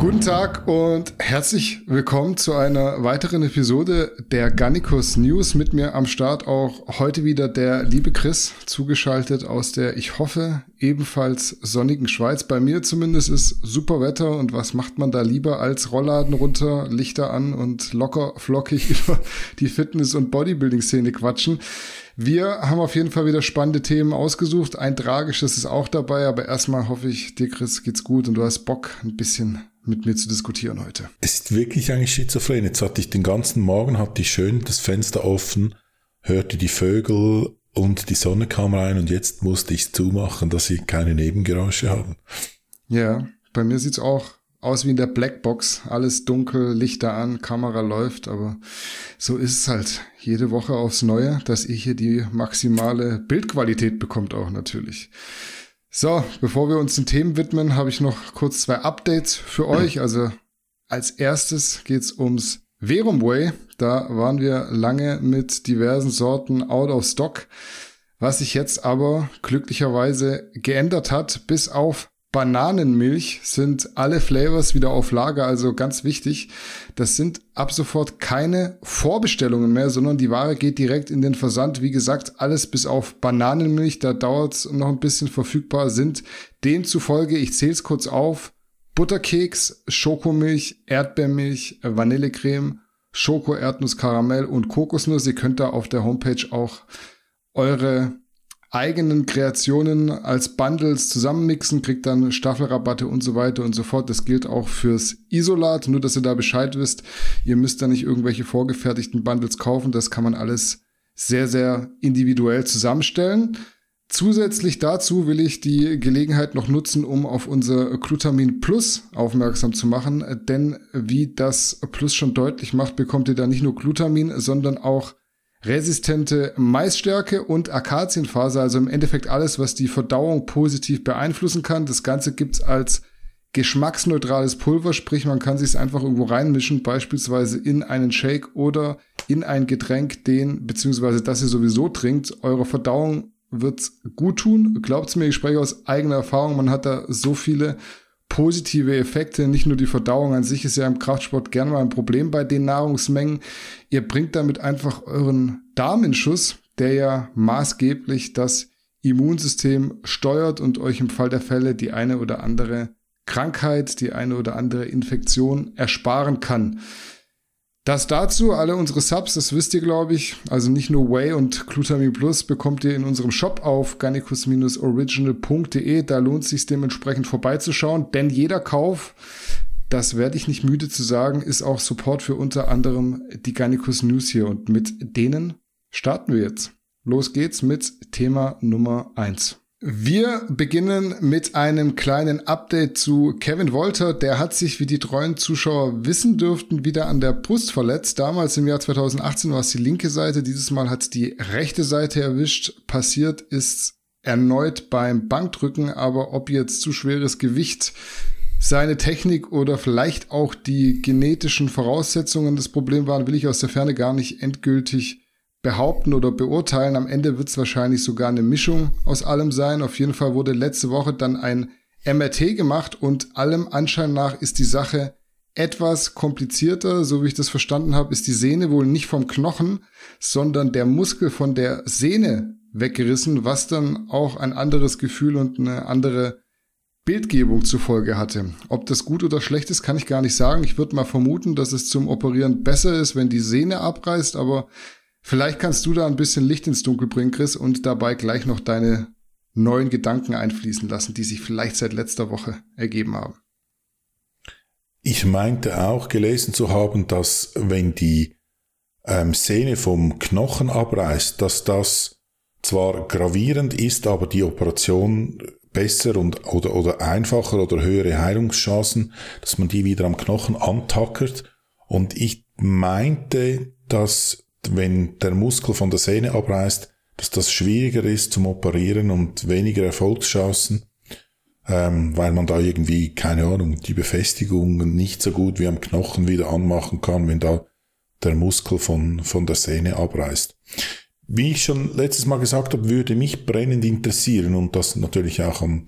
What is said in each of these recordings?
Guten Tag und herzlich willkommen zu einer weiteren Episode der Gannikus News. Mit mir am Start auch heute wieder der liebe Chris, zugeschaltet aus der, ich hoffe, ebenfalls sonnigen Schweiz. Bei mir zumindest ist super Wetter und was macht man da lieber als Rollladen runter, Lichter an und locker flockig über die Fitness- und Bodybuilding-Szene quatschen. Wir haben auf jeden Fall wieder spannende Themen ausgesucht. Ein tragisches ist auch dabei, aber erstmal hoffe ich, dir Chris geht's gut und du hast Bock, ein bisschen mit mir zu diskutieren heute. Es ist wirklich eigentlich schizophren. Jetzt hatte ich den ganzen Morgen, hatte ich schön das Fenster offen, hörte die Vögel und die Sonne kam rein und jetzt musste ich es zumachen, dass sie keine Nebengeräusche haben. Ja, bei mir sieht's auch aus wie in der Blackbox. Alles dunkel, Lichter an, Kamera läuft, aber so ist es halt jede Woche aufs Neue, dass ihr hier die maximale Bildqualität bekommt auch natürlich. So, bevor wir uns den Themen widmen, habe ich noch kurz zwei Updates für euch. Also als erstes geht's ums Verum Way. Da waren wir lange mit diversen Sorten out of stock. Was sich jetzt aber glücklicherweise geändert hat, bis auf Bananenmilch sind alle Flavors wieder auf Lager, also ganz wichtig. Das sind ab sofort keine Vorbestellungen mehr, sondern die Ware geht direkt in den Versand. Wie gesagt, alles bis auf Bananenmilch, da dauert es noch ein bisschen verfügbar sind. Demzufolge, ich zähle es kurz auf, Butterkeks, Schokomilch, Erdbeermilch, Vanillecreme, Schoko, Erdnuss, Karamell und Kokosnuss. Ihr könnt da auf der Homepage auch eure eigenen Kreationen als Bundles zusammenmixen, kriegt dann Staffelrabatte und so weiter und so fort. Das gilt auch fürs Isolat, nur dass ihr da Bescheid wisst. Ihr müsst da nicht irgendwelche vorgefertigten Bundles kaufen. Das kann man alles sehr, sehr individuell zusammenstellen. Zusätzlich dazu will ich die Gelegenheit noch nutzen, um auf unser Glutamin Plus aufmerksam zu machen, denn wie das Plus schon deutlich macht, bekommt ihr da nicht nur Glutamin, sondern auch resistente Maisstärke und Akazienfaser, also im Endeffekt alles, was die Verdauung positiv beeinflussen kann. Das Ganze gibt's als geschmacksneutrales Pulver, sprich man kann sich es einfach irgendwo reinmischen, beispielsweise in einen Shake oder in ein Getränk, den beziehungsweise das ihr sowieso trinkt. Eure Verdauung wird's gut tun. Glaubt's mir, ich spreche aus eigener Erfahrung. Man hat da so viele positive Effekte. Nicht nur die Verdauung an sich ist ja im Kraftsport gerne mal ein Problem bei den Nahrungsmengen. Ihr bringt damit einfach euren Darm der ja maßgeblich das Immunsystem steuert und euch im Fall der Fälle die eine oder andere Krankheit, die eine oder andere Infektion ersparen kann. Das dazu, alle unsere Subs, das wisst ihr, glaube ich. Also nicht nur Whey und Glutamin Plus bekommt ihr in unserem Shop auf garnicus-original.de. Da lohnt es sich dementsprechend vorbeizuschauen, denn jeder Kauf, das werde ich nicht müde zu sagen, ist auch Support für unter anderem die Garnicus News hier. Und mit denen starten wir jetzt. Los geht's mit Thema Nummer eins. Wir beginnen mit einem kleinen Update zu Kevin Wolter. Der hat sich, wie die treuen Zuschauer wissen dürften, wieder an der Brust verletzt. Damals im Jahr 2018 war es die linke Seite. Dieses Mal hat die rechte Seite erwischt. Passiert ist erneut beim Bankdrücken. Aber ob jetzt zu schweres Gewicht seine Technik oder vielleicht auch die genetischen Voraussetzungen das Problem waren, will ich aus der Ferne gar nicht endgültig behaupten oder beurteilen. Am Ende wird es wahrscheinlich sogar eine Mischung aus allem sein. Auf jeden Fall wurde letzte Woche dann ein MRT gemacht und allem Anschein nach ist die Sache etwas komplizierter. So wie ich das verstanden habe, ist die Sehne wohl nicht vom Knochen, sondern der Muskel von der Sehne weggerissen, was dann auch ein anderes Gefühl und eine andere Bildgebung zufolge hatte. Ob das gut oder schlecht ist, kann ich gar nicht sagen. Ich würde mal vermuten, dass es zum Operieren besser ist, wenn die Sehne abreißt, aber Vielleicht kannst du da ein bisschen Licht ins Dunkel bringen, Chris, und dabei gleich noch deine neuen Gedanken einfließen lassen, die sich vielleicht seit letzter Woche ergeben haben. Ich meinte auch gelesen zu haben, dass wenn die ähm, Sehne vom Knochen abreißt, dass das zwar gravierend ist, aber die Operation besser und oder, oder einfacher oder höhere Heilungschancen, dass man die wieder am Knochen antackert. Und ich meinte, dass wenn der Muskel von der Sehne abreißt, dass das schwieriger ist zum Operieren und weniger Erfolgschancen, ähm, weil man da irgendwie, keine Ahnung, die Befestigung nicht so gut wie am Knochen wieder anmachen kann, wenn da der Muskel von, von der Sehne abreißt. Wie ich schon letztes Mal gesagt habe, würde mich brennend interessieren und das natürlich auch an,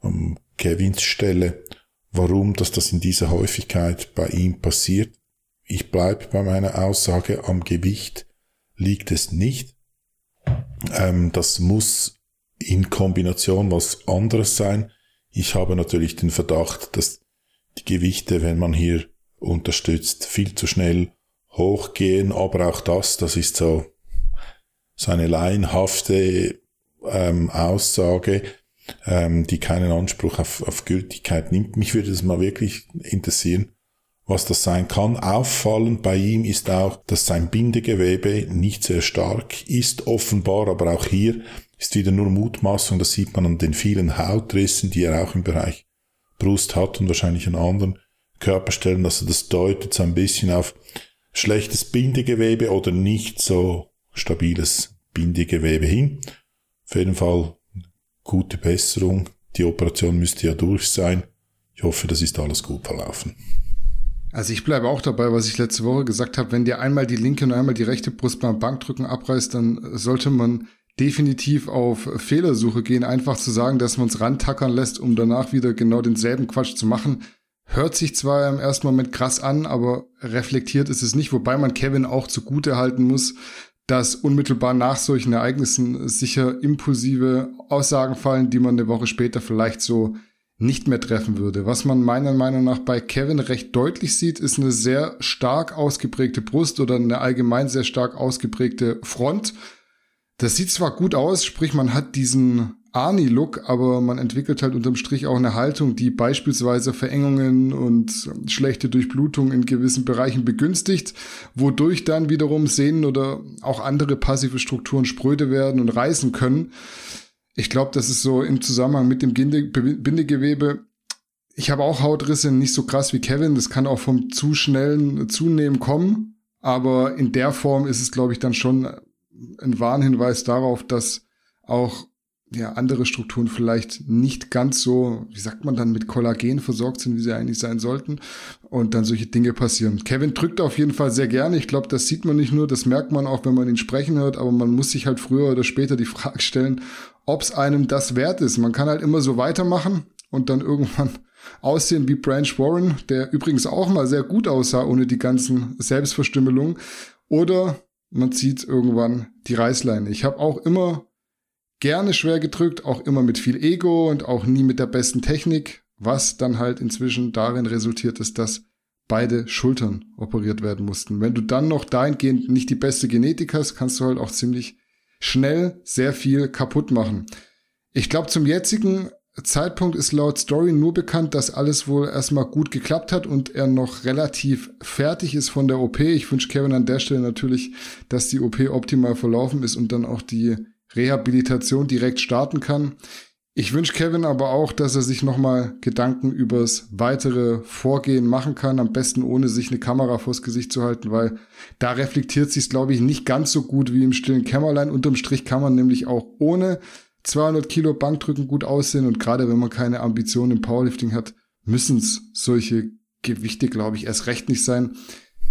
an Kevins Stelle, warum dass das in dieser Häufigkeit bei ihm passiert. Ich bleibe bei meiner Aussage, am Gewicht liegt es nicht. Ähm, das muss in Kombination was anderes sein. Ich habe natürlich den Verdacht, dass die Gewichte, wenn man hier unterstützt, viel zu schnell hochgehen, aber auch das, das ist so, so eine laienhafte ähm, Aussage, ähm, die keinen Anspruch auf, auf Gültigkeit nimmt. Mich würde das mal wirklich interessieren, was das sein kann. Auffallend bei ihm ist auch, dass sein Bindegewebe nicht sehr stark ist, offenbar, aber auch hier ist wieder nur Mutmaßung, das sieht man an den vielen Hautrissen, die er auch im Bereich Brust hat und wahrscheinlich an anderen Körperstellen. Also das deutet so ein bisschen auf schlechtes Bindegewebe oder nicht so stabiles Bindegewebe hin. Auf jeden Fall gute Besserung. Die Operation müsste ja durch sein. Ich hoffe, das ist alles gut verlaufen. Also ich bleibe auch dabei, was ich letzte Woche gesagt habe. Wenn dir einmal die linke und einmal die rechte Brust beim Bankdrücken abreißt, dann sollte man definitiv auf Fehlersuche gehen. Einfach zu sagen, dass man es rantackern lässt, um danach wieder genau denselben Quatsch zu machen. Hört sich zwar im ersten Moment krass an, aber reflektiert ist es nicht, wobei man Kevin auch zugute halten muss, dass unmittelbar nach solchen Ereignissen sicher impulsive Aussagen fallen, die man eine Woche später vielleicht so nicht mehr treffen würde. Was man meiner Meinung nach bei Kevin recht deutlich sieht, ist eine sehr stark ausgeprägte Brust oder eine allgemein sehr stark ausgeprägte Front. Das sieht zwar gut aus, sprich man hat diesen Arnie-Look, aber man entwickelt halt unterm Strich auch eine Haltung, die beispielsweise Verengungen und schlechte Durchblutung in gewissen Bereichen begünstigt, wodurch dann wiederum Sehnen oder auch andere passive Strukturen spröde werden und reißen können. Ich glaube, das ist so im Zusammenhang mit dem Bindegewebe. Ich habe auch Hautrisse, nicht so krass wie Kevin. Das kann auch vom zu schnellen Zunehmen kommen. Aber in der Form ist es, glaube ich, dann schon ein Warnhinweis darauf, dass auch ja, andere Strukturen vielleicht nicht ganz so, wie sagt man dann, mit Kollagen versorgt sind, wie sie eigentlich sein sollten. Und dann solche Dinge passieren. Kevin drückt auf jeden Fall sehr gerne. Ich glaube, das sieht man nicht nur, das merkt man auch, wenn man ihn sprechen hört, aber man muss sich halt früher oder später die Frage stellen, ob es einem das wert ist. Man kann halt immer so weitermachen und dann irgendwann aussehen wie Branch Warren, der übrigens auch mal sehr gut aussah ohne die ganzen Selbstverstümmelungen. Oder man zieht irgendwann die Reißleine. Ich habe auch immer gerne schwer gedrückt, auch immer mit viel Ego und auch nie mit der besten Technik, was dann halt inzwischen darin resultiert ist, dass beide Schultern operiert werden mussten. Wenn du dann noch dahingehend nicht die beste Genetik hast, kannst du halt auch ziemlich schnell sehr viel kaputt machen. Ich glaube, zum jetzigen Zeitpunkt ist laut Story nur bekannt, dass alles wohl erstmal gut geklappt hat und er noch relativ fertig ist von der OP. Ich wünsche Kevin an der Stelle natürlich, dass die OP optimal verlaufen ist und dann auch die Rehabilitation direkt starten kann. Ich wünsche Kevin aber auch, dass er sich nochmal Gedanken übers weitere Vorgehen machen kann, am besten ohne sich eine Kamera vors Gesicht zu halten, weil da reflektiert sich glaube ich, nicht ganz so gut wie im stillen Kämmerlein. Unterm Strich kann man nämlich auch ohne 200 Kilo Bankdrücken gut aussehen und gerade wenn man keine Ambitionen im Powerlifting hat, müssen es solche Gewichte, glaube ich, erst recht nicht sein.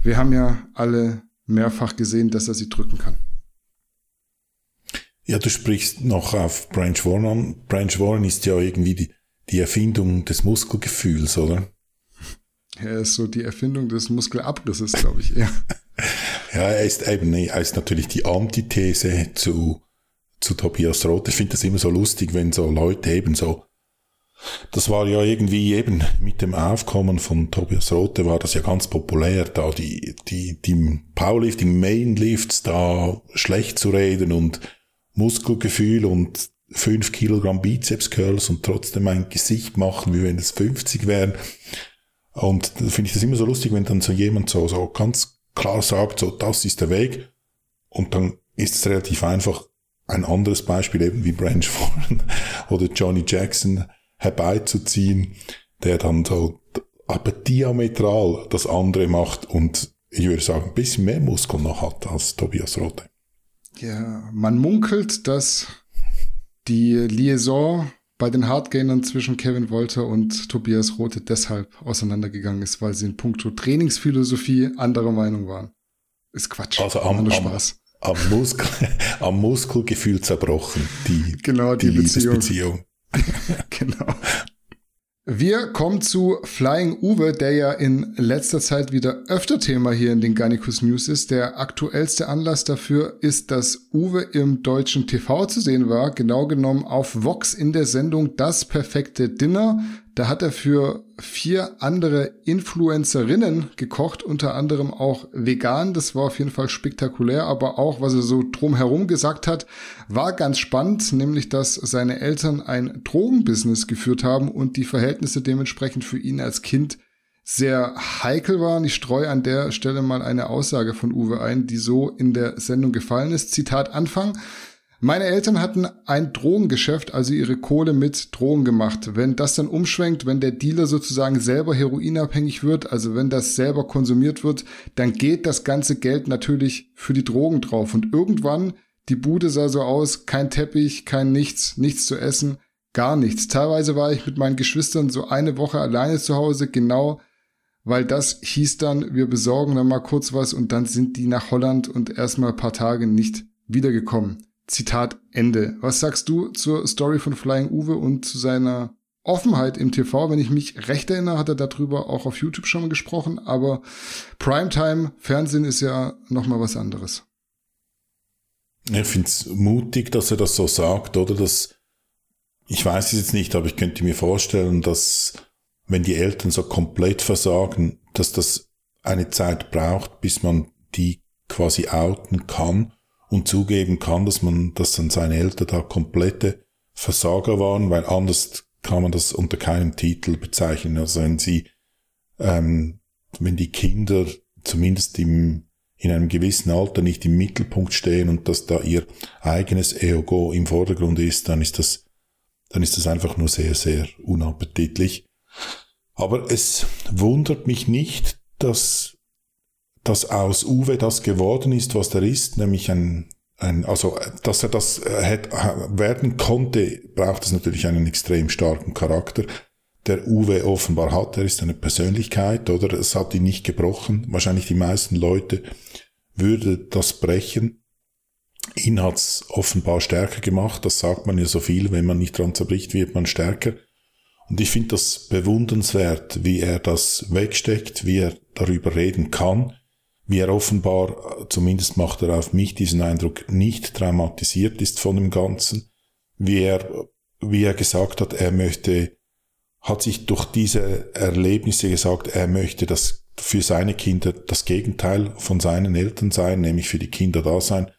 Wir haben ja alle mehrfach gesehen, dass er sie drücken kann. Ja, du sprichst noch auf Branch Warren an. Branch Warren ist ja irgendwie die, die Erfindung des Muskelgefühls, oder? Er ist so die Erfindung des Muskelabrisses, glaube ich, ja. ja, er ist eben, er ist natürlich die Antithese zu, zu Tobias Roth. Ich finde das immer so lustig, wenn so Leute eben so, das war ja irgendwie eben mit dem Aufkommen von Tobias Rote war das ja ganz populär, da die, die, die Powerlifting Mainlifts da schlecht zu reden und Muskelgefühl und 5 Kilogramm Bizeps Curls und trotzdem ein Gesicht machen, wie wenn es 50 wären. Und da finde ich das immer so lustig, wenn dann so jemand so, so ganz klar sagt, so, das ist der Weg. Und dann ist es relativ einfach, ein anderes Beispiel eben wie Branch Warren oder Johnny Jackson herbeizuziehen, der dann so aber diametral das andere macht und ich würde sagen, ein bisschen mehr Muskeln noch hat als Tobias Rote. Ja, man munkelt, dass die Liaison bei den Hardgainern zwischen Kevin Wolter und Tobias Rote deshalb auseinandergegangen ist, weil sie in puncto Trainingsphilosophie anderer Meinung waren. Ist Quatsch. Also am, am, Spaß. Am, Muskel, am Muskelgefühl zerbrochen, die, genau, die, die Beziehung. genau. Wir kommen zu Flying Uwe, der ja in letzter Zeit wieder öfter Thema hier in den Garnicus News ist. Der aktuellste Anlass dafür ist, dass Uwe im deutschen TV zu sehen war, genau genommen auf Vox in der Sendung Das perfekte Dinner. Da hat er für vier andere Influencerinnen gekocht, unter anderem auch vegan. Das war auf jeden Fall spektakulär, aber auch, was er so drumherum gesagt hat, war ganz spannend, nämlich, dass seine Eltern ein Drogenbusiness geführt haben und die Verhältnisse dementsprechend für ihn als Kind sehr heikel waren. Ich streue an der Stelle mal eine Aussage von Uwe ein, die so in der Sendung gefallen ist. Zitat Anfang. Meine Eltern hatten ein Drogengeschäft, also ihre Kohle mit Drogen gemacht. Wenn das dann umschwenkt, wenn der Dealer sozusagen selber heroinabhängig wird, also wenn das selber konsumiert wird, dann geht das ganze Geld natürlich für die Drogen drauf. Und irgendwann, die Bude sah so aus, kein Teppich, kein nichts, nichts zu essen, gar nichts. Teilweise war ich mit meinen Geschwistern so eine Woche alleine zu Hause, genau weil das hieß dann, wir besorgen dann mal kurz was und dann sind die nach Holland und erstmal ein paar Tage nicht wiedergekommen. Zitat Ende. Was sagst du zur Story von Flying Uwe und zu seiner Offenheit im TV? Wenn ich mich recht erinnere, hat er darüber auch auf YouTube schon mal gesprochen, aber Primetime, Fernsehen ist ja nochmal was anderes. Ich finde es mutig, dass er das so sagt, oder? Dass, ich weiß es jetzt nicht, aber ich könnte mir vorstellen, dass wenn die Eltern so komplett versagen, dass das eine Zeit braucht, bis man die quasi outen kann und zugeben kann, dass man, dass dann seine Eltern da komplette Versager waren, weil anders kann man das unter keinem Titel bezeichnen. Also wenn sie, ähm, wenn die Kinder zumindest im, in einem gewissen Alter nicht im Mittelpunkt stehen und dass da ihr eigenes Ego im Vordergrund ist, dann ist das, dann ist das einfach nur sehr, sehr unappetitlich. Aber es wundert mich nicht, dass dass aus Uwe das geworden ist, was er ist, nämlich ein, ein also dass er das äh, hätte, werden konnte, braucht es natürlich einen extrem starken Charakter. Der Uwe offenbar hat, er ist eine Persönlichkeit, oder es hat ihn nicht gebrochen. Wahrscheinlich die meisten Leute würde das brechen. Ihn hat's offenbar stärker gemacht. Das sagt man ja so viel, wenn man nicht dran zerbricht, wird man stärker. Und ich finde das bewundernswert, wie er das wegsteckt, wie er darüber reden kann wie er offenbar, zumindest macht er auf mich diesen Eindruck, nicht traumatisiert ist von dem Ganzen, wie er, wie er gesagt hat, er möchte, hat sich durch diese Erlebnisse gesagt, er möchte das für seine Kinder das Gegenteil von seinen Eltern sein, nämlich für die Kinder da sein.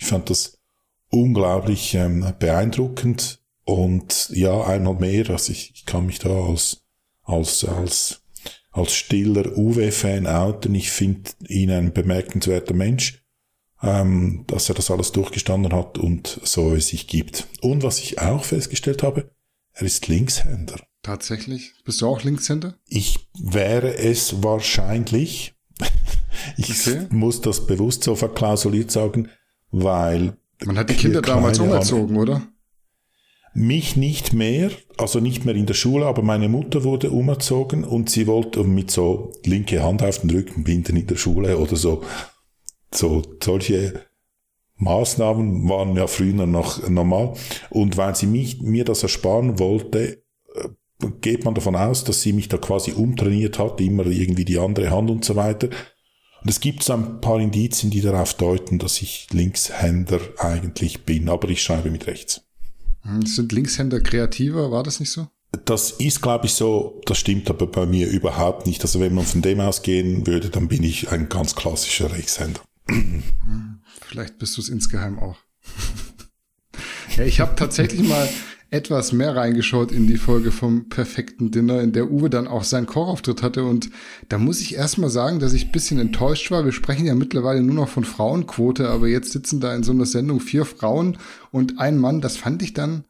Ich fand das unglaublich ähm, beeindruckend und ja, einmal mehr, also ich, ich kann mich da als, als, als als stiller Uwe-Fan outen. Ich finde ihn ein bemerkenswerter Mensch, ähm, dass er das alles durchgestanden hat und so es sich gibt. Und was ich auch festgestellt habe, er ist Linkshänder. Tatsächlich? Bist du auch Linkshänder? Ich wäre es wahrscheinlich. ich okay. muss das bewusst so verklausuliert sagen, weil. Man hat die Kinder damals umgezogen, oder? Mich nicht mehr, also nicht mehr in der Schule, aber meine Mutter wurde umerzogen und sie wollte mit so linke Hand auf den Rücken binden in der Schule oder so. So, solche Maßnahmen waren ja früher noch normal. Und weil sie mich, mir das ersparen wollte, äh, geht man davon aus, dass sie mich da quasi umtrainiert hat, immer irgendwie die andere Hand und so weiter. Und es gibt so ein paar Indizien, die darauf deuten, dass ich Linkshänder eigentlich bin, aber ich schreibe mit rechts. Hm, sind Linkshänder kreativer, war das nicht so? Das ist, glaube ich, so, das stimmt aber bei mir überhaupt nicht. Also wenn man von dem ausgehen würde, dann bin ich ein ganz klassischer Rechtshänder. Hm, vielleicht bist du es insgeheim auch. ja, ich habe tatsächlich mal etwas mehr reingeschaut in die Folge vom perfekten Dinner, in der Uwe dann auch seinen Kochauftritt hatte. Und da muss ich erstmal sagen, dass ich ein bisschen enttäuscht war. Wir sprechen ja mittlerweile nur noch von Frauenquote, aber jetzt sitzen da in so einer Sendung vier Frauen und ein Mann. Das fand ich dann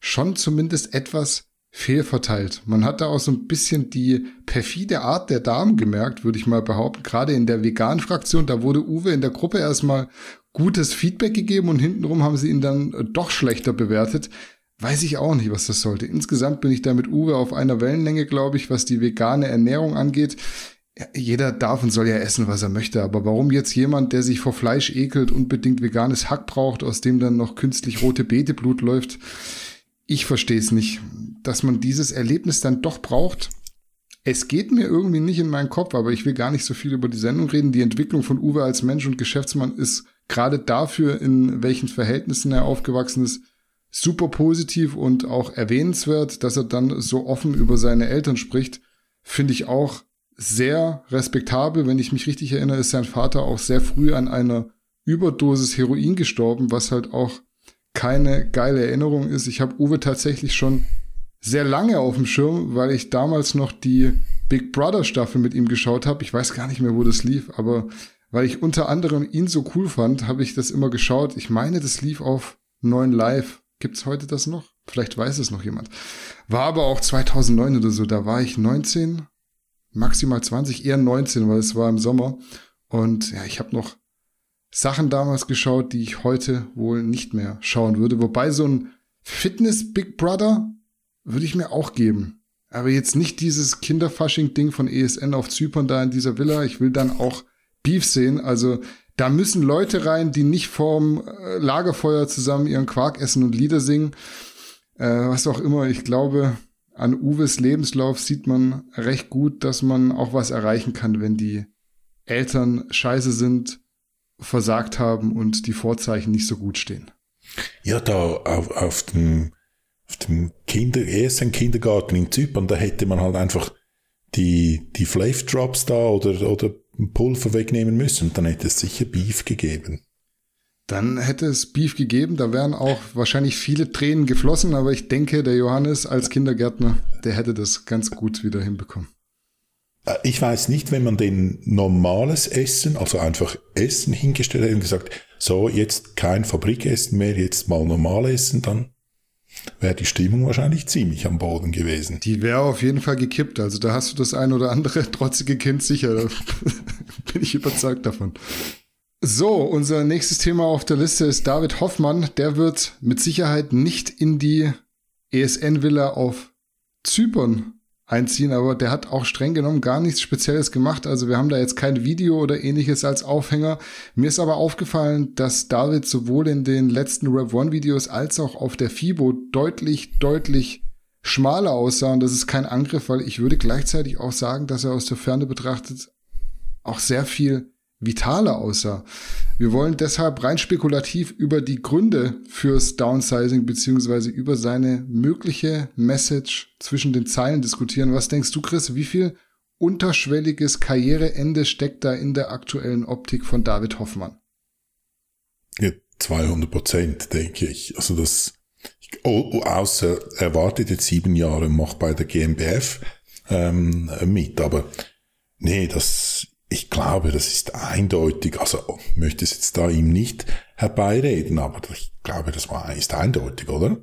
schon zumindest etwas fehlverteilt. Man hat da auch so ein bisschen die perfide Art der Damen gemerkt, würde ich mal behaupten. Gerade in der veganen Fraktion, da wurde Uwe in der Gruppe erstmal gutes Feedback gegeben und hintenrum haben sie ihn dann doch schlechter bewertet. Weiß ich auch nicht, was das sollte. Insgesamt bin ich da mit Uwe auf einer Wellenlänge, glaube ich, was die vegane Ernährung angeht. jeder darf und soll ja essen, was er möchte, aber warum jetzt jemand, der sich vor Fleisch ekelt, unbedingt veganes Hack braucht, aus dem dann noch künstlich rote Beeteblut läuft? ich verstehe es nicht, dass man dieses Erlebnis dann doch braucht. Es geht mir irgendwie nicht in meinen Kopf, aber ich will gar nicht so viel über die Sendung reden. Die Entwicklung von Uwe als Mensch und Geschäftsmann ist gerade dafür, in welchen Verhältnissen er aufgewachsen ist, super positiv und auch erwähnenswert, dass er dann so offen über seine Eltern spricht, finde ich auch sehr respektabel. Wenn ich mich richtig erinnere, ist sein Vater auch sehr früh an einer Überdosis Heroin gestorben, was halt auch keine geile Erinnerung ist. Ich habe Uwe tatsächlich schon sehr lange auf dem Schirm, weil ich damals noch die Big Brother Staffel mit ihm geschaut habe. Ich weiß gar nicht mehr, wo das lief, aber weil ich unter anderem ihn so cool fand, habe ich das immer geschaut. Ich meine, das lief auf 9 Live. Gibt's heute das noch? Vielleicht weiß es noch jemand. War aber auch 2009 oder so. Da war ich 19, maximal 20, eher 19, weil es war im Sommer. Und ja, ich habe noch Sachen damals geschaut, die ich heute wohl nicht mehr schauen würde. Wobei so ein Fitness Big Brother würde ich mir auch geben. Aber jetzt nicht dieses Kinderfasching-Ding von ESN auf Zypern da in dieser Villa. Ich will dann auch Beef sehen. Also da müssen Leute rein, die nicht vorm äh, Lagerfeuer zusammen ihren Quark essen und Lieder singen. Äh, was auch immer. Ich glaube, an Uwes Lebenslauf sieht man recht gut, dass man auch was erreichen kann, wenn die Eltern scheiße sind, versagt haben und die Vorzeichen nicht so gut stehen. Ja, da auf, auf dem, auf dem Kinder, ersten Kindergarten in Zypern, da hätte man halt einfach die, die Flav Drops da oder, oder Pulver wegnehmen müssen. Und dann hätte es sicher Beef gegeben. Dann hätte es Beef gegeben, da wären auch wahrscheinlich viele Tränen geflossen, aber ich denke, der Johannes als Kindergärtner, der hätte das ganz gut wieder hinbekommen. Äh, ich weiß nicht, wenn man den normales Essen, also einfach Essen hingestellt hätte und gesagt, so jetzt kein Fabrikessen mehr, jetzt mal normal essen, dann wäre die Stimmung wahrscheinlich ziemlich am Boden gewesen. Die wäre auf jeden Fall gekippt. Also da hast du das ein oder andere trotzige Kind sicher. Da bin ich überzeugt davon. So, unser nächstes Thema auf der Liste ist David Hoffmann. Der wird mit Sicherheit nicht in die ESN-Villa auf Zypern einziehen, aber der hat auch streng genommen gar nichts Spezielles gemacht. Also wir haben da jetzt kein Video oder ähnliches als Aufhänger. Mir ist aber aufgefallen, dass David sowohl in den letzten Rev One Videos als auch auf der FIBO deutlich, deutlich schmaler aussah. Und das ist kein Angriff, weil ich würde gleichzeitig auch sagen, dass er aus der Ferne betrachtet auch sehr viel vitaler aussah. Wir wollen deshalb rein spekulativ über die Gründe fürs Downsizing beziehungsweise über seine mögliche Message zwischen den Zeilen diskutieren. Was denkst du, Chris? Wie viel unterschwelliges Karriereende steckt da in der aktuellen Optik von David Hoffmann? Ja, 200 Prozent, denke ich. Also das, außer er wartet jetzt sieben Jahre und macht bei der GmbF ähm, mit, aber nee, das, ich glaube, das ist eindeutig, also möchte es jetzt da ihm nicht herbeireden, aber ich glaube, das war, ist eindeutig, oder?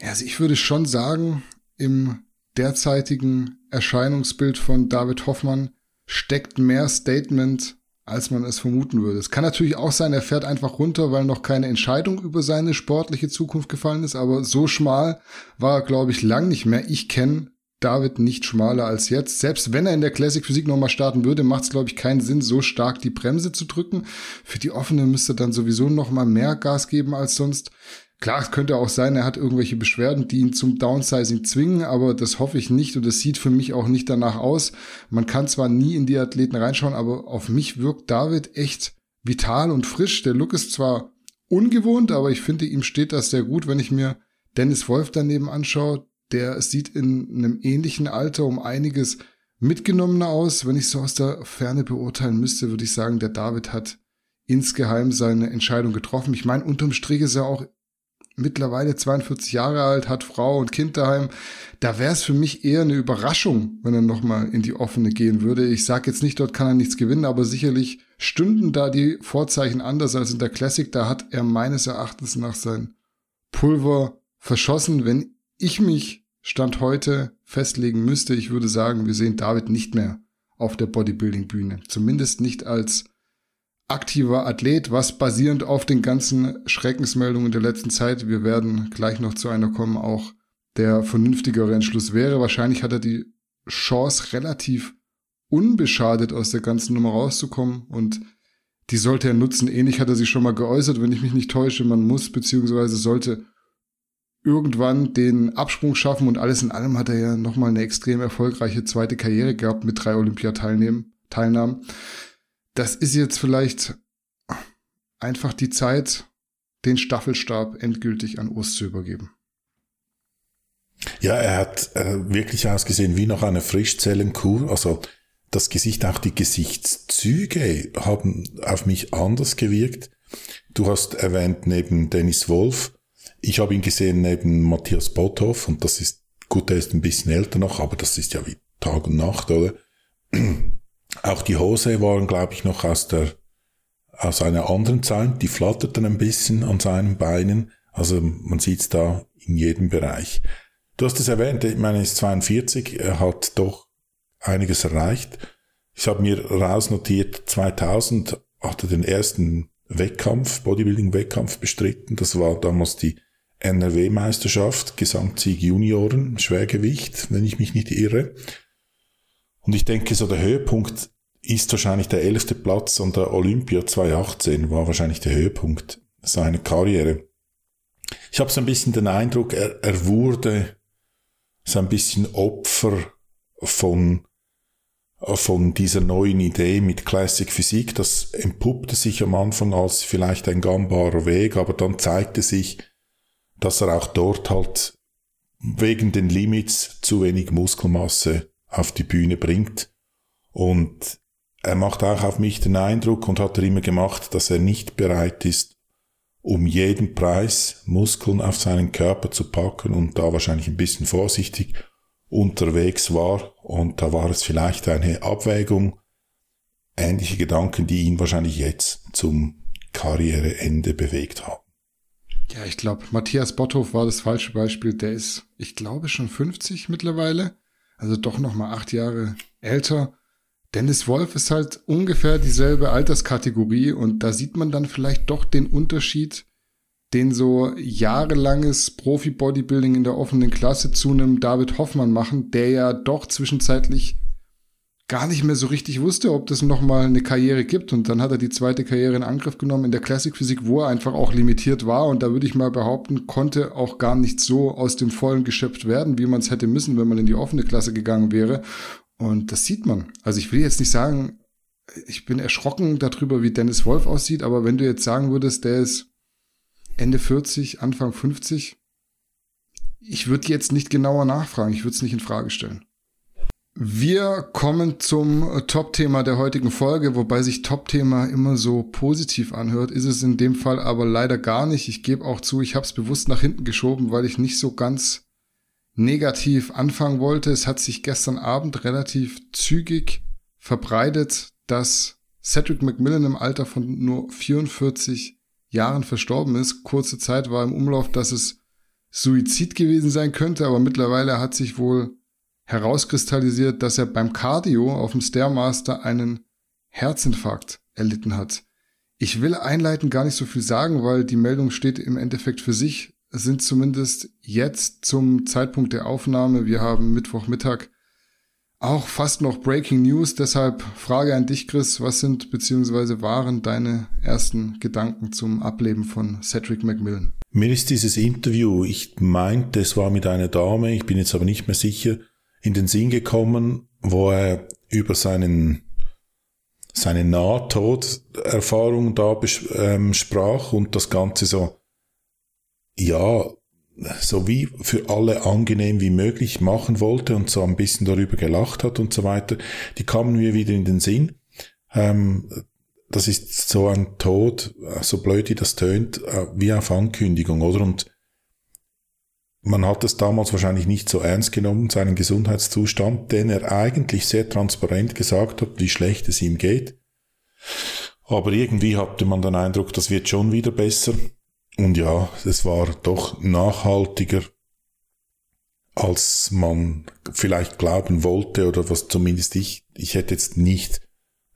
Ja, also ich würde schon sagen, im derzeitigen Erscheinungsbild von David Hoffmann steckt mehr Statement, als man es vermuten würde. Es kann natürlich auch sein, er fährt einfach runter, weil noch keine Entscheidung über seine sportliche Zukunft gefallen ist, aber so schmal war er, glaube ich, lang nicht mehr. Ich kenne David nicht schmaler als jetzt. Selbst wenn er in der Classic Physik nochmal starten würde, macht es, glaube ich, keinen Sinn, so stark die Bremse zu drücken. Für die offene müsste er dann sowieso nochmal mehr Gas geben als sonst. Klar, es könnte auch sein, er hat irgendwelche Beschwerden, die ihn zum Downsizing zwingen, aber das hoffe ich nicht und das sieht für mich auch nicht danach aus. Man kann zwar nie in die Athleten reinschauen, aber auf mich wirkt David echt vital und frisch. Der Look ist zwar ungewohnt, aber ich finde, ihm steht das sehr gut, wenn ich mir Dennis Wolf daneben anschaue der sieht in einem ähnlichen Alter um einiges mitgenommener aus. Wenn ich so aus der Ferne beurteilen müsste, würde ich sagen, der David hat insgeheim seine Entscheidung getroffen. Ich meine, unterm Strich ist er auch mittlerweile 42 Jahre alt, hat Frau und Kind daheim. Da wäre es für mich eher eine Überraschung, wenn er nochmal in die offene gehen würde. Ich sage jetzt nicht, dort kann er nichts gewinnen, aber sicherlich stünden da die Vorzeichen anders als in der Classic. Da hat er meines Erachtens nach sein Pulver verschossen. Wenn ich mich Stand heute festlegen müsste, ich würde sagen, wir sehen David nicht mehr auf der Bodybuilding-Bühne. Zumindest nicht als aktiver Athlet, was basierend auf den ganzen Schreckensmeldungen der letzten Zeit, wir werden gleich noch zu einer kommen, auch der vernünftigere Entschluss wäre. Wahrscheinlich hat er die Chance, relativ unbeschadet aus der ganzen Nummer rauszukommen und die sollte er nutzen. Ähnlich hat er sich schon mal geäußert, wenn ich mich nicht täusche. Man muss beziehungsweise sollte irgendwann den Absprung schaffen und alles in allem hat er ja nochmal eine extrem erfolgreiche zweite Karriere gehabt mit drei Olympiateilnahmen. Das ist jetzt vielleicht einfach die Zeit, den Staffelstab endgültig an Urs zu übergeben. Ja, er hat äh, wirklich ausgesehen wie noch eine Frischzellenkur. Also das Gesicht, auch die Gesichtszüge haben auf mich anders gewirkt. Du hast erwähnt neben Dennis Wolf. Ich habe ihn gesehen neben Matthias Botthoff und das ist, gut, er ist ein bisschen älter noch, aber das ist ja wie Tag und Nacht, oder? Auch die Hose waren, glaube ich, noch aus der, aus einer anderen Zeit. Die flatterten ein bisschen an seinen Beinen. Also man sieht's da in jedem Bereich. Du hast es erwähnt, ich meine, er ist 42, er hat doch einiges erreicht. Ich habe mir rausnotiert, 2000 hat er den ersten Wettkampf, Bodybuilding-Wettkampf bestritten. Das war damals die NRW-Meisterschaft, Gesamtsieg Junioren, Schwergewicht, wenn ich mich nicht irre. Und ich denke, so der Höhepunkt ist wahrscheinlich der elfte Platz an der Olympia 2018, war wahrscheinlich der Höhepunkt seiner Karriere. Ich habe so ein bisschen den Eindruck, er, er wurde so ein bisschen Opfer von, von dieser neuen Idee mit Classic Physik. Das empuppte sich am Anfang als vielleicht ein gangbarer Weg, aber dann zeigte sich, dass er auch dort halt wegen den Limits zu wenig Muskelmasse auf die Bühne bringt. Und er macht auch auf mich den Eindruck und hat er immer gemacht, dass er nicht bereit ist, um jeden Preis Muskeln auf seinen Körper zu packen und da wahrscheinlich ein bisschen vorsichtig unterwegs war und da war es vielleicht eine Abwägung, ähnliche Gedanken, die ihn wahrscheinlich jetzt zum Karriereende bewegt haben. Ja, ich glaube, Matthias Botthoff war das falsche Beispiel. Der ist, ich glaube, schon 50 mittlerweile. Also doch noch mal acht Jahre älter. Dennis Wolf ist halt ungefähr dieselbe Alterskategorie und da sieht man dann vielleicht doch den Unterschied, den so jahrelanges Profi-Bodybuilding in der offenen Klasse zu einem David Hoffmann machen, der ja doch zwischenzeitlich gar nicht mehr so richtig wusste, ob das nochmal eine Karriere gibt. Und dann hat er die zweite Karriere in Angriff genommen in der Classic Physik, wo er einfach auch limitiert war. Und da würde ich mal behaupten, konnte auch gar nicht so aus dem Vollen geschöpft werden, wie man es hätte müssen, wenn man in die offene Klasse gegangen wäre. Und das sieht man. Also ich will jetzt nicht sagen, ich bin erschrocken darüber, wie Dennis Wolf aussieht, aber wenn du jetzt sagen würdest, der ist Ende 40, Anfang 50, ich würde jetzt nicht genauer nachfragen, ich würde es nicht in Frage stellen. Wir kommen zum Top-Thema der heutigen Folge, wobei sich Top-Thema immer so positiv anhört, ist es in dem Fall aber leider gar nicht. Ich gebe auch zu, ich habe es bewusst nach hinten geschoben, weil ich nicht so ganz negativ anfangen wollte. Es hat sich gestern Abend relativ zügig verbreitet, dass Cedric McMillan im Alter von nur 44 Jahren verstorben ist. Kurze Zeit war im Umlauf, dass es Suizid gewesen sein könnte, aber mittlerweile hat sich wohl herauskristallisiert, dass er beim Cardio auf dem Stairmaster einen Herzinfarkt erlitten hat. Ich will einleitend gar nicht so viel sagen, weil die Meldung steht im Endeffekt für sich sind zumindest jetzt zum Zeitpunkt der Aufnahme, wir haben Mittwochmittag, auch fast noch Breaking News. Deshalb Frage an dich, Chris, was sind bzw. waren deine ersten Gedanken zum Ableben von Cedric McMillan? Mir ist dieses Interview, ich meinte, es war mit einer Dame, ich bin jetzt aber nicht mehr sicher, in den Sinn gekommen, wo er über seinen seine Nahtoderfahrung da ähm, sprach und das Ganze so ja, so wie für alle angenehm wie möglich machen wollte und so ein bisschen darüber gelacht hat und so weiter, die kamen mir wieder in den Sinn. Ähm, das ist so ein Tod, so blöd wie das tönt, äh, wie auf Ankündigung, oder? Und man hat es damals wahrscheinlich nicht so ernst genommen, seinen Gesundheitszustand, denn er eigentlich sehr transparent gesagt hat, wie schlecht es ihm geht. Aber irgendwie hatte man den Eindruck, das wird schon wieder besser. Und ja, es war doch nachhaltiger, als man vielleicht glauben wollte oder was zumindest ich, ich hätte jetzt nicht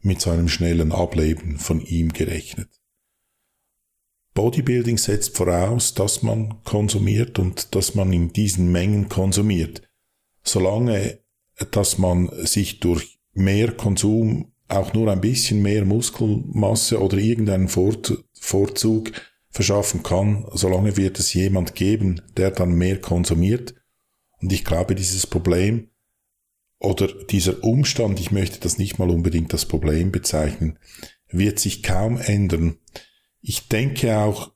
mit so einem schnellen Ableben von ihm gerechnet. Bodybuilding setzt voraus, dass man konsumiert und dass man in diesen Mengen konsumiert. Solange, dass man sich durch mehr Konsum auch nur ein bisschen mehr Muskelmasse oder irgendeinen Vorzug verschaffen kann, solange wird es jemand geben, der dann mehr konsumiert. Und ich glaube, dieses Problem oder dieser Umstand, ich möchte das nicht mal unbedingt das Problem bezeichnen, wird sich kaum ändern. Ich denke auch,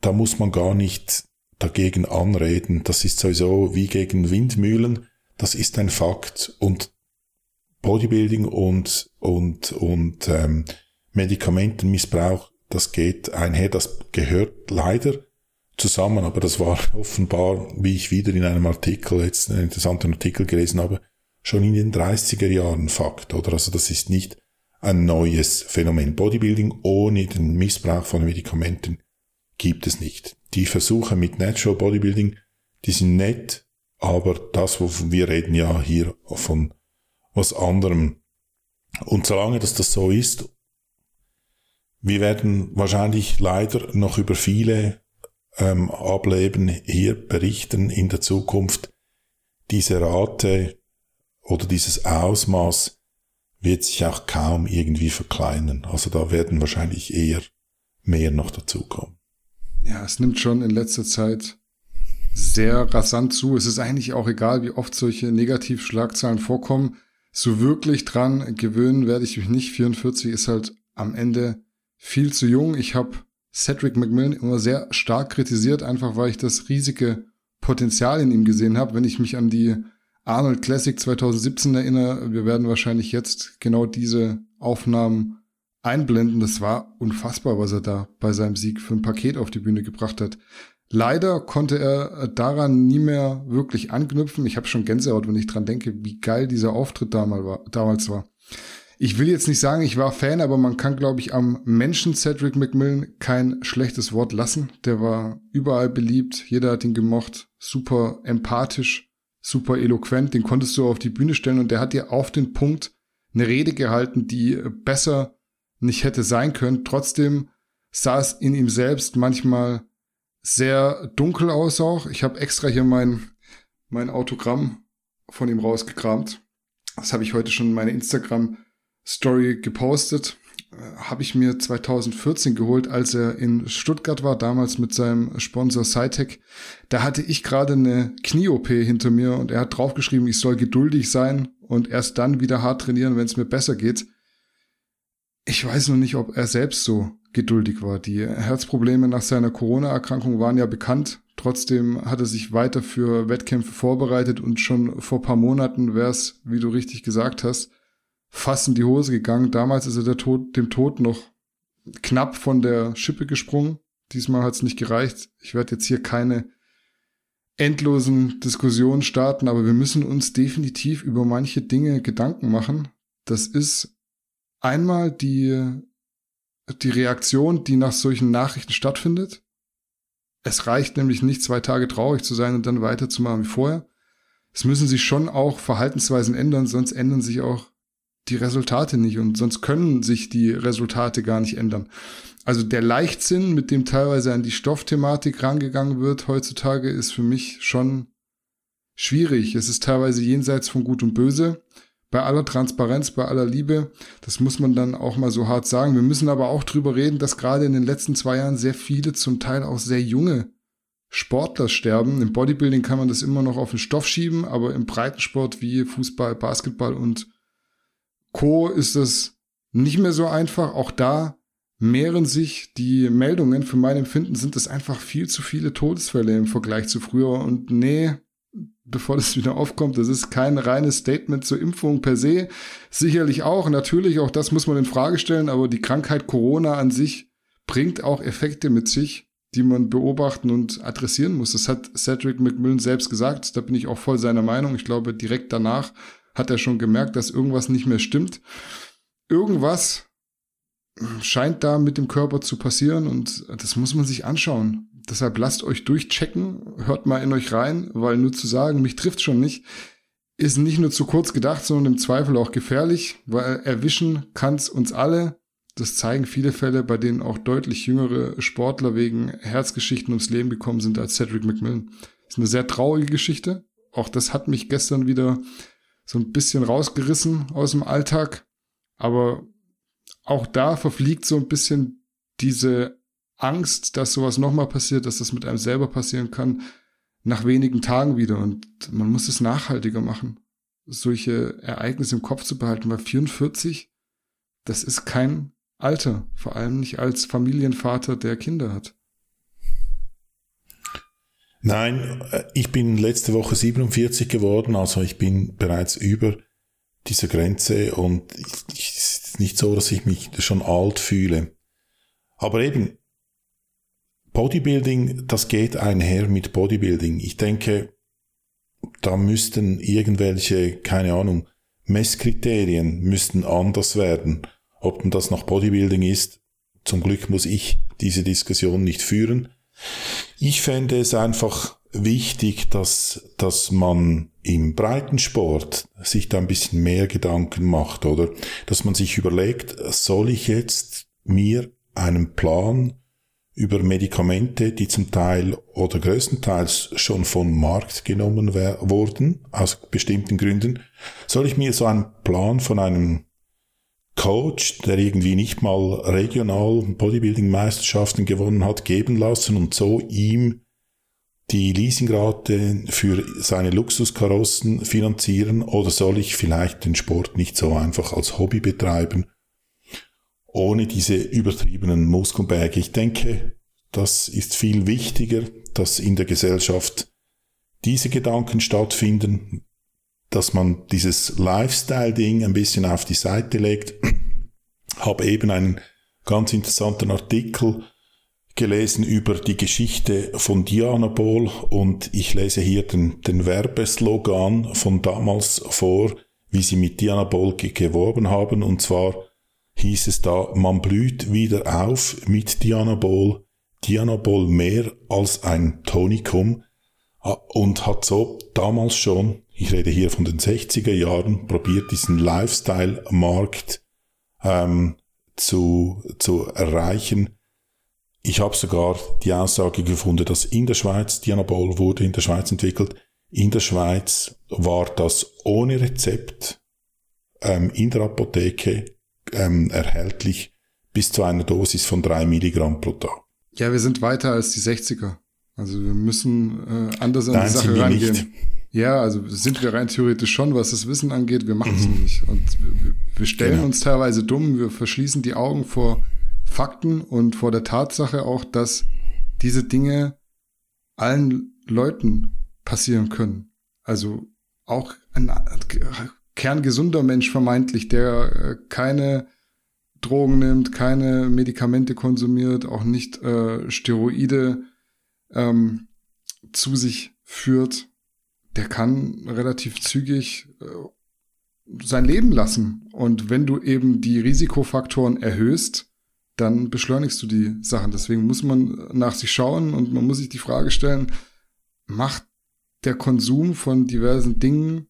da muss man gar nicht dagegen anreden. Das ist sowieso wie gegen Windmühlen. Das ist ein Fakt. Und Bodybuilding und, und, und ähm, Medikamentenmissbrauch, das geht einher, das gehört leider zusammen, aber das war offenbar, wie ich wieder in einem Artikel, jetzt einen interessanten Artikel gelesen habe, schon in den 30er Jahren Fakt, oder? Also das ist nicht ein neues Phänomen. Bodybuilding ohne den Missbrauch von Medikamenten gibt es nicht. Die Versuche mit Natural Bodybuilding, die sind nett, aber das, wovon wir reden ja hier von was anderem. Und solange das das so ist, wir werden wahrscheinlich leider noch über viele ähm, Ableben hier berichten in der Zukunft. Diese Rate oder dieses Ausmaß wird sich auch kaum irgendwie verkleinern. Also da werden wahrscheinlich eher mehr noch dazukommen. Ja, es nimmt schon in letzter Zeit sehr rasant zu. Es ist eigentlich auch egal, wie oft solche Negativschlagzeilen vorkommen. So wirklich dran gewöhnen werde ich mich nicht. 44 ist halt am Ende viel zu jung. Ich habe Cedric McMillan immer sehr stark kritisiert, einfach weil ich das riesige Potenzial in ihm gesehen habe. Wenn ich mich an die Arnold Classic 2017 erinnere, wir werden wahrscheinlich jetzt genau diese Aufnahmen einblenden. Das war unfassbar, was er da bei seinem Sieg für ein Paket auf die Bühne gebracht hat. Leider konnte er daran nie mehr wirklich anknüpfen. Ich habe schon Gänsehaut, wenn ich dran denke, wie geil dieser Auftritt damals war. Ich will jetzt nicht sagen, ich war Fan, aber man kann, glaube ich, am Menschen Cedric McMillan kein schlechtes Wort lassen. Der war überall beliebt, jeder hat ihn gemocht, super empathisch, super eloquent, den konntest du auf die Bühne stellen und der hat dir auf den Punkt eine Rede gehalten, die besser nicht hätte sein können. Trotzdem sah es in ihm selbst manchmal sehr dunkel aus auch. Ich habe extra hier mein, mein Autogramm von ihm rausgekramt. Das habe ich heute schon in meine Instagram-Story gepostet. Äh, habe ich mir 2014 geholt, als er in Stuttgart war, damals mit seinem Sponsor Cytec. Da hatte ich gerade eine Knie-OP hinter mir und er hat draufgeschrieben, ich soll geduldig sein und erst dann wieder hart trainieren, wenn es mir besser geht. Ich weiß noch nicht, ob er selbst so geduldig war. Die Herzprobleme nach seiner Corona-Erkrankung waren ja bekannt. Trotzdem hat er sich weiter für Wettkämpfe vorbereitet und schon vor paar Monaten wäre es, wie du richtig gesagt hast, fast in die Hose gegangen. Damals ist er Tod, dem Tod noch knapp von der Schippe gesprungen. Diesmal hat es nicht gereicht. Ich werde jetzt hier keine endlosen Diskussionen starten, aber wir müssen uns definitiv über manche Dinge Gedanken machen. Das ist einmal die die Reaktion, die nach solchen Nachrichten stattfindet. Es reicht nämlich nicht, zwei Tage traurig zu sein und dann weiterzumachen wie vorher. Es müssen sich schon auch Verhaltensweisen ändern, sonst ändern sich auch die Resultate nicht und sonst können sich die Resultate gar nicht ändern. Also der Leichtsinn, mit dem teilweise an die Stoffthematik rangegangen wird heutzutage, ist für mich schon schwierig. Es ist teilweise jenseits von Gut und Böse bei aller Transparenz, bei aller Liebe, das muss man dann auch mal so hart sagen. Wir müssen aber auch drüber reden, dass gerade in den letzten zwei Jahren sehr viele, zum Teil auch sehr junge Sportler sterben. Im Bodybuilding kann man das immer noch auf den Stoff schieben, aber im Breitensport wie Fußball, Basketball und Co. ist das nicht mehr so einfach. Auch da mehren sich die Meldungen. Für mein Empfinden sind es einfach viel zu viele Todesfälle im Vergleich zu früher. Und nee, bevor das wieder aufkommt. Das ist kein reines Statement zur Impfung per se. Sicherlich auch, natürlich, auch das muss man in Frage stellen, aber die Krankheit Corona an sich bringt auch Effekte mit sich, die man beobachten und adressieren muss. Das hat Cedric McMillan selbst gesagt. Da bin ich auch voll seiner Meinung. Ich glaube, direkt danach hat er schon gemerkt, dass irgendwas nicht mehr stimmt. Irgendwas scheint da mit dem Körper zu passieren und das muss man sich anschauen. Deshalb lasst euch durchchecken, hört mal in euch rein, weil nur zu sagen, mich trifft schon nicht, ist nicht nur zu kurz gedacht, sondern im Zweifel auch gefährlich, weil erwischen kann's uns alle. Das zeigen viele Fälle, bei denen auch deutlich jüngere Sportler wegen Herzgeschichten ums Leben gekommen sind als Cedric McMillan. Das ist eine sehr traurige Geschichte. Auch das hat mich gestern wieder so ein bisschen rausgerissen aus dem Alltag. Aber auch da verfliegt so ein bisschen diese Angst, dass sowas nochmal passiert, dass das mit einem selber passieren kann, nach wenigen Tagen wieder. Und man muss es nachhaltiger machen, solche Ereignisse im Kopf zu behalten, weil 44, das ist kein Alter, vor allem nicht als Familienvater, der Kinder hat. Nein, äh, ich bin letzte Woche 47 geworden, also ich bin bereits über dieser Grenze und es ist nicht so, dass ich mich schon alt fühle. Aber eben, Bodybuilding, das geht einher mit Bodybuilding. Ich denke, da müssten irgendwelche, keine Ahnung, Messkriterien müssten anders werden. Ob denn das nach Bodybuilding ist, zum Glück muss ich diese Diskussion nicht führen. Ich fände es einfach wichtig, dass, dass man im Breitensport sich da ein bisschen mehr Gedanken macht, oder? Dass man sich überlegt, soll ich jetzt mir einen Plan über Medikamente, die zum Teil oder größtenteils schon vom Markt genommen wurden, aus bestimmten Gründen, soll ich mir so einen Plan von einem Coach, der irgendwie nicht mal regional Bodybuilding-Meisterschaften gewonnen hat, geben lassen und so ihm die Leasingrate für seine Luxuskarossen finanzieren oder soll ich vielleicht den Sport nicht so einfach als Hobby betreiben, ohne diese übertriebenen Muskelberge? Ich denke, das ist viel wichtiger, dass in der Gesellschaft diese Gedanken stattfinden, dass man dieses Lifestyle-Ding ein bisschen auf die Seite legt. Habe eben einen ganz interessanten Artikel gelesen über die Geschichte von Diana Ball und ich lese hier den, den Werbeslogan von damals vor, wie sie mit Diana Ball geworben haben. Und zwar hieß es da, man blüht wieder auf mit Diana Ball, Diana Ball mehr als ein Tonikum. Und hat so damals schon ich rede hier von den 60er Jahren, probiert diesen Lifestyle-Markt ähm, zu, zu erreichen. Ich habe sogar die Aussage gefunden, dass in der Schweiz, Dianabol wurde in der Schweiz entwickelt, in der Schweiz war das ohne Rezept ähm, in der Apotheke ähm, erhältlich bis zu einer Dosis von drei Milligramm pro Tag. Ja, wir sind weiter als die 60er. Also wir müssen äh, anders an Nein, die Sache rangehen. Nicht. Ja, also sind wir rein theoretisch schon, was das Wissen angeht, wir machen es mhm. nicht. Und wir, wir stellen genau. uns teilweise dumm, wir verschließen die Augen vor Fakten und vor der Tatsache auch, dass diese Dinge allen Leuten passieren können. Also auch ein kerngesunder Mensch vermeintlich, der äh, keine Drogen nimmt, keine Medikamente konsumiert, auch nicht äh, Steroide ähm, zu sich führt, der kann relativ zügig äh, sein Leben lassen. Und wenn du eben die Risikofaktoren erhöhst, dann beschleunigst du die Sachen. Deswegen muss man nach sich schauen und man muss sich die Frage stellen, macht der Konsum von diversen Dingen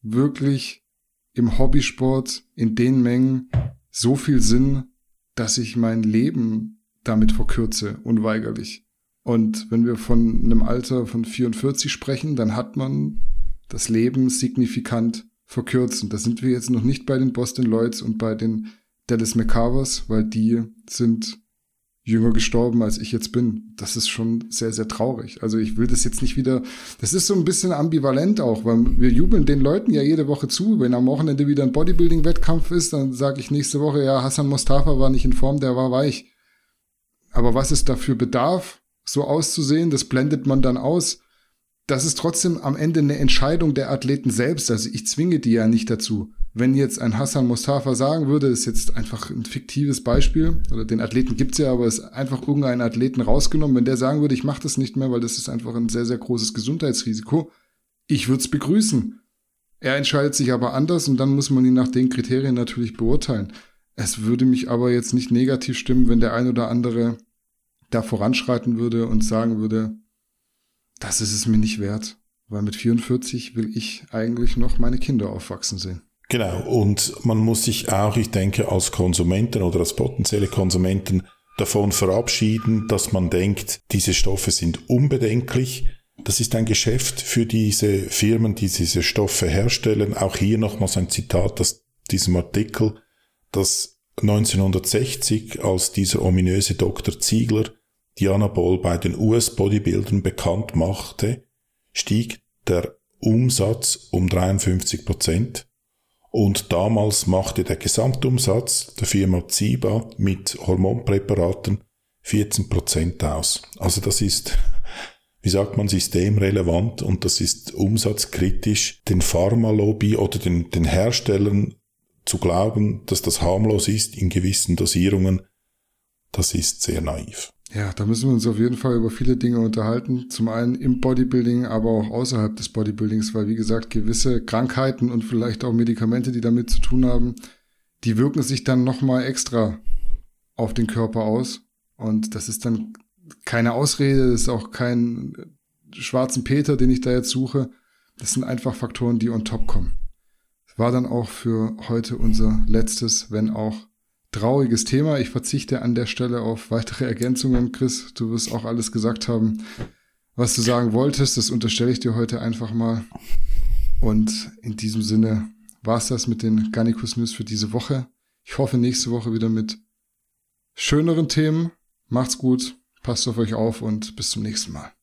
wirklich im Hobbysport in den Mengen so viel Sinn, dass ich mein Leben damit verkürze, unweigerlich. Und wenn wir von einem Alter von 44 sprechen, dann hat man das Leben signifikant verkürzt. Und da sind wir jetzt noch nicht bei den Boston Lloyds und bei den Dallas McCarvers, weil die sind jünger gestorben, als ich jetzt bin. Das ist schon sehr, sehr traurig. Also ich will das jetzt nicht wieder, das ist so ein bisschen ambivalent auch, weil wir jubeln den Leuten ja jede Woche zu. Wenn am Wochenende wieder ein Bodybuilding-Wettkampf ist, dann sage ich nächste Woche, ja, Hassan Mustafa war nicht in Form, der war weich. Aber was es dafür bedarf, so auszusehen, das blendet man dann aus. Das ist trotzdem am Ende eine Entscheidung der Athleten selbst. Also ich zwinge die ja nicht dazu. Wenn jetzt ein Hassan Mustafa sagen würde, ist jetzt einfach ein fiktives Beispiel, oder den Athleten gibt's ja, aber ist einfach irgendein Athleten rausgenommen, wenn der sagen würde, ich mache das nicht mehr, weil das ist einfach ein sehr, sehr großes Gesundheitsrisiko, ich würde es begrüßen. Er entscheidet sich aber anders und dann muss man ihn nach den Kriterien natürlich beurteilen. Es würde mich aber jetzt nicht negativ stimmen, wenn der ein oder andere da voranschreiten würde und sagen würde, das ist es mir nicht wert, weil mit 44 will ich eigentlich noch meine Kinder aufwachsen sehen. Genau, und man muss sich auch, ich denke, als Konsumenten oder als potenzielle Konsumenten davon verabschieden, dass man denkt, diese Stoffe sind unbedenklich. Das ist ein Geschäft für diese Firmen, die diese Stoffe herstellen. Auch hier nochmals ein Zitat aus diesem Artikel, dass 1960, als dieser ominöse Dr. Ziegler Diana Ball bei den US-Bodybuildern bekannt machte, stieg der Umsatz um 53 Prozent. Und damals machte der Gesamtumsatz der Firma Ziba mit Hormonpräparaten 14 Prozent aus. Also das ist, wie sagt man, systemrelevant und das ist umsatzkritisch, den Pharmalobby oder den, den Herstellern zu glauben, dass das harmlos ist in gewissen Dosierungen, das ist sehr naiv. Ja, da müssen wir uns auf jeden Fall über viele Dinge unterhalten. Zum einen im Bodybuilding, aber auch außerhalb des Bodybuildings, weil wie gesagt, gewisse Krankheiten und vielleicht auch Medikamente, die damit zu tun haben, die wirken sich dann nochmal extra auf den Körper aus. Und das ist dann keine Ausrede, das ist auch kein schwarzen Peter, den ich da jetzt suche. Das sind einfach Faktoren, die on top kommen. War dann auch für heute unser letztes, wenn auch trauriges Thema. Ich verzichte an der Stelle auf weitere Ergänzungen. Chris, du wirst auch alles gesagt haben, was du sagen wolltest. Das unterstelle ich dir heute einfach mal. Und in diesem Sinne war es das mit den Garnicus News für diese Woche. Ich hoffe nächste Woche wieder mit schöneren Themen. Macht's gut, passt auf euch auf und bis zum nächsten Mal.